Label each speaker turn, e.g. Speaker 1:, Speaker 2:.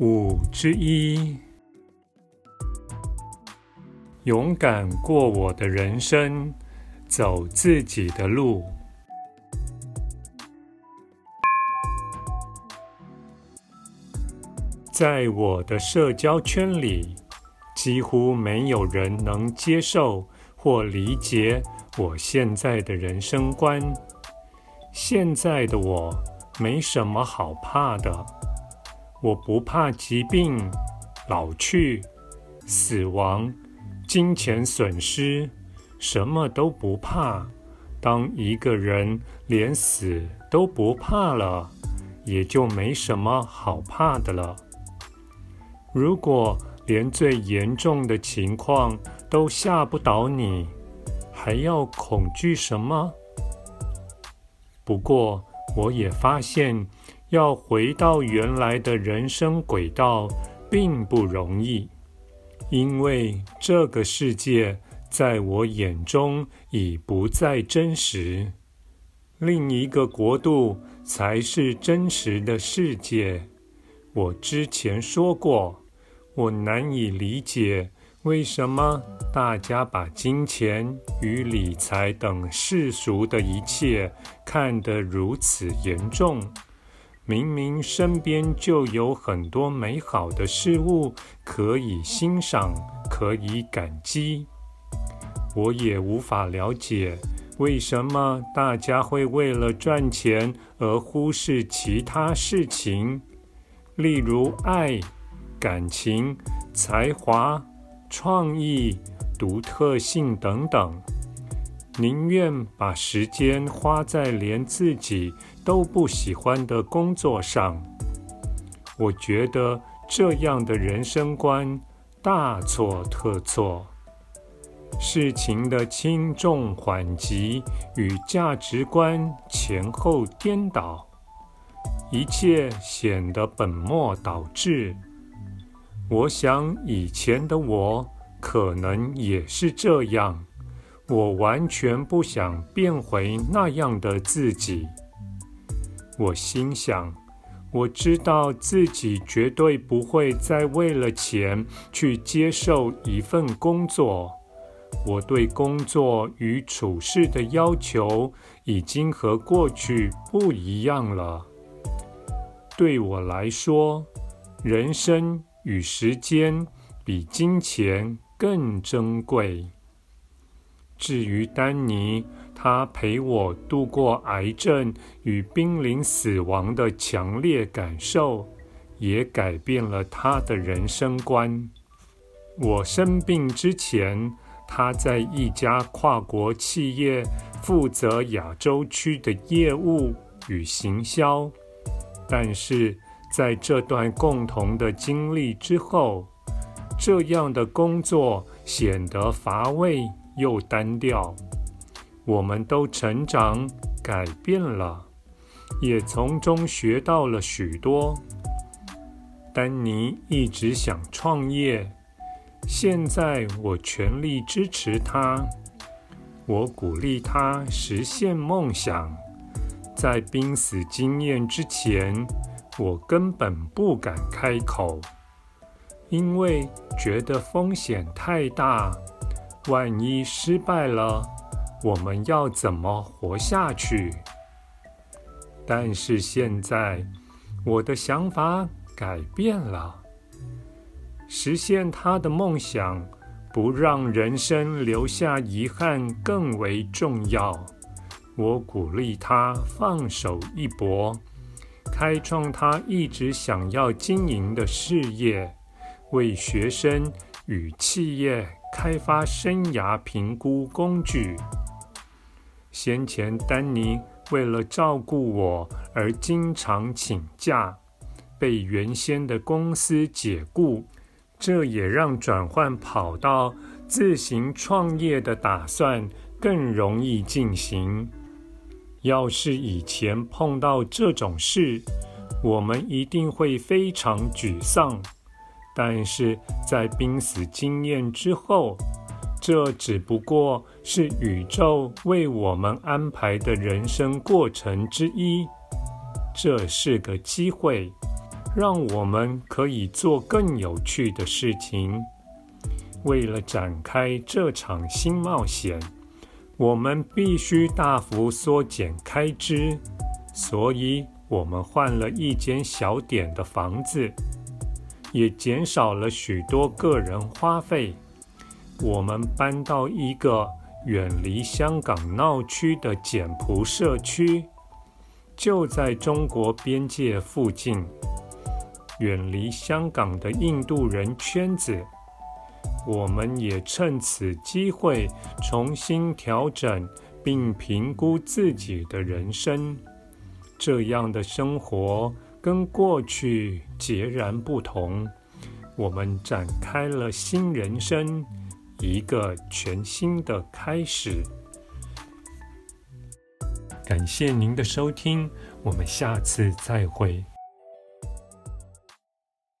Speaker 1: 五之一，勇敢过我的人生，走自己的路。在我的社交圈里，几乎没有人能接受或理解我现在的人生观。现在的我没什么好怕的。我不怕疾病、老去、死亡、金钱损失，什么都不怕。当一个人连死都不怕了，也就没什么好怕的了。如果连最严重的情况都吓不倒你，还要恐惧什么？不过，我也发现。要回到原来的人生轨道并不容易，因为这个世界在我眼中已不再真实，另一个国度才是真实的世界。我之前说过，我难以理解为什么大家把金钱与理财等世俗的一切看得如此严重。明明身边就有很多美好的事物可以欣赏，可以感激。我也无法了解为什么大家会为了赚钱而忽视其他事情，例如爱、感情、才华、创意、独特性等等。宁愿把时间花在连自己都不喜欢的工作上，我觉得这样的人生观大错特错。事情的轻重缓急与价值观前后颠倒，一切显得本末倒置。我想以前的我可能也是这样。我完全不想变回那样的自己。我心想，我知道自己绝对不会再为了钱去接受一份工作。我对工作与处事的要求已经和过去不一样了。对我来说，人生与时间比金钱更珍贵。至于丹尼，他陪我度过癌症与濒临死亡的强烈感受，也改变了他的人生观。我生病之前，他在一家跨国企业负责亚洲区的业务与行销，但是在这段共同的经历之后，这样的工作显得乏味。又单调，我们都成长改变了，也从中学到了许多。丹尼一直想创业，现在我全力支持他，我鼓励他实现梦想。在濒死经验之前，我根本不敢开口，因为觉得风险太大。万一失败了，我们要怎么活下去？但是现在，我的想法改变了。实现他的梦想，不让人生留下遗憾更为重要。我鼓励他放手一搏，开创他一直想要经营的事业，为学生与企业。开发生涯评估工具。先前，丹尼为了照顾我而经常请假，被原先的公司解雇，这也让转换跑道、自行创业的打算更容易进行。要是以前碰到这种事，我们一定会非常沮丧。但是在濒死经验之后，这只不过是宇宙为我们安排的人生过程之一。这是个机会。让我们可以做更有趣的事情。为了展开这场新冒险，我们必须大幅缩减开支，所以我们换了一间小点的房子，也减少了许多个人花费。我们搬到一个远离香港闹区的简朴社区，就在中国边界附近。远离香港的印度人圈子，我们也趁此机会重新调整并评估自己的人生。这样的生活跟过去截然不同，我们展开了新人生，一个全新的开始。感谢您的收听，我们下次再会。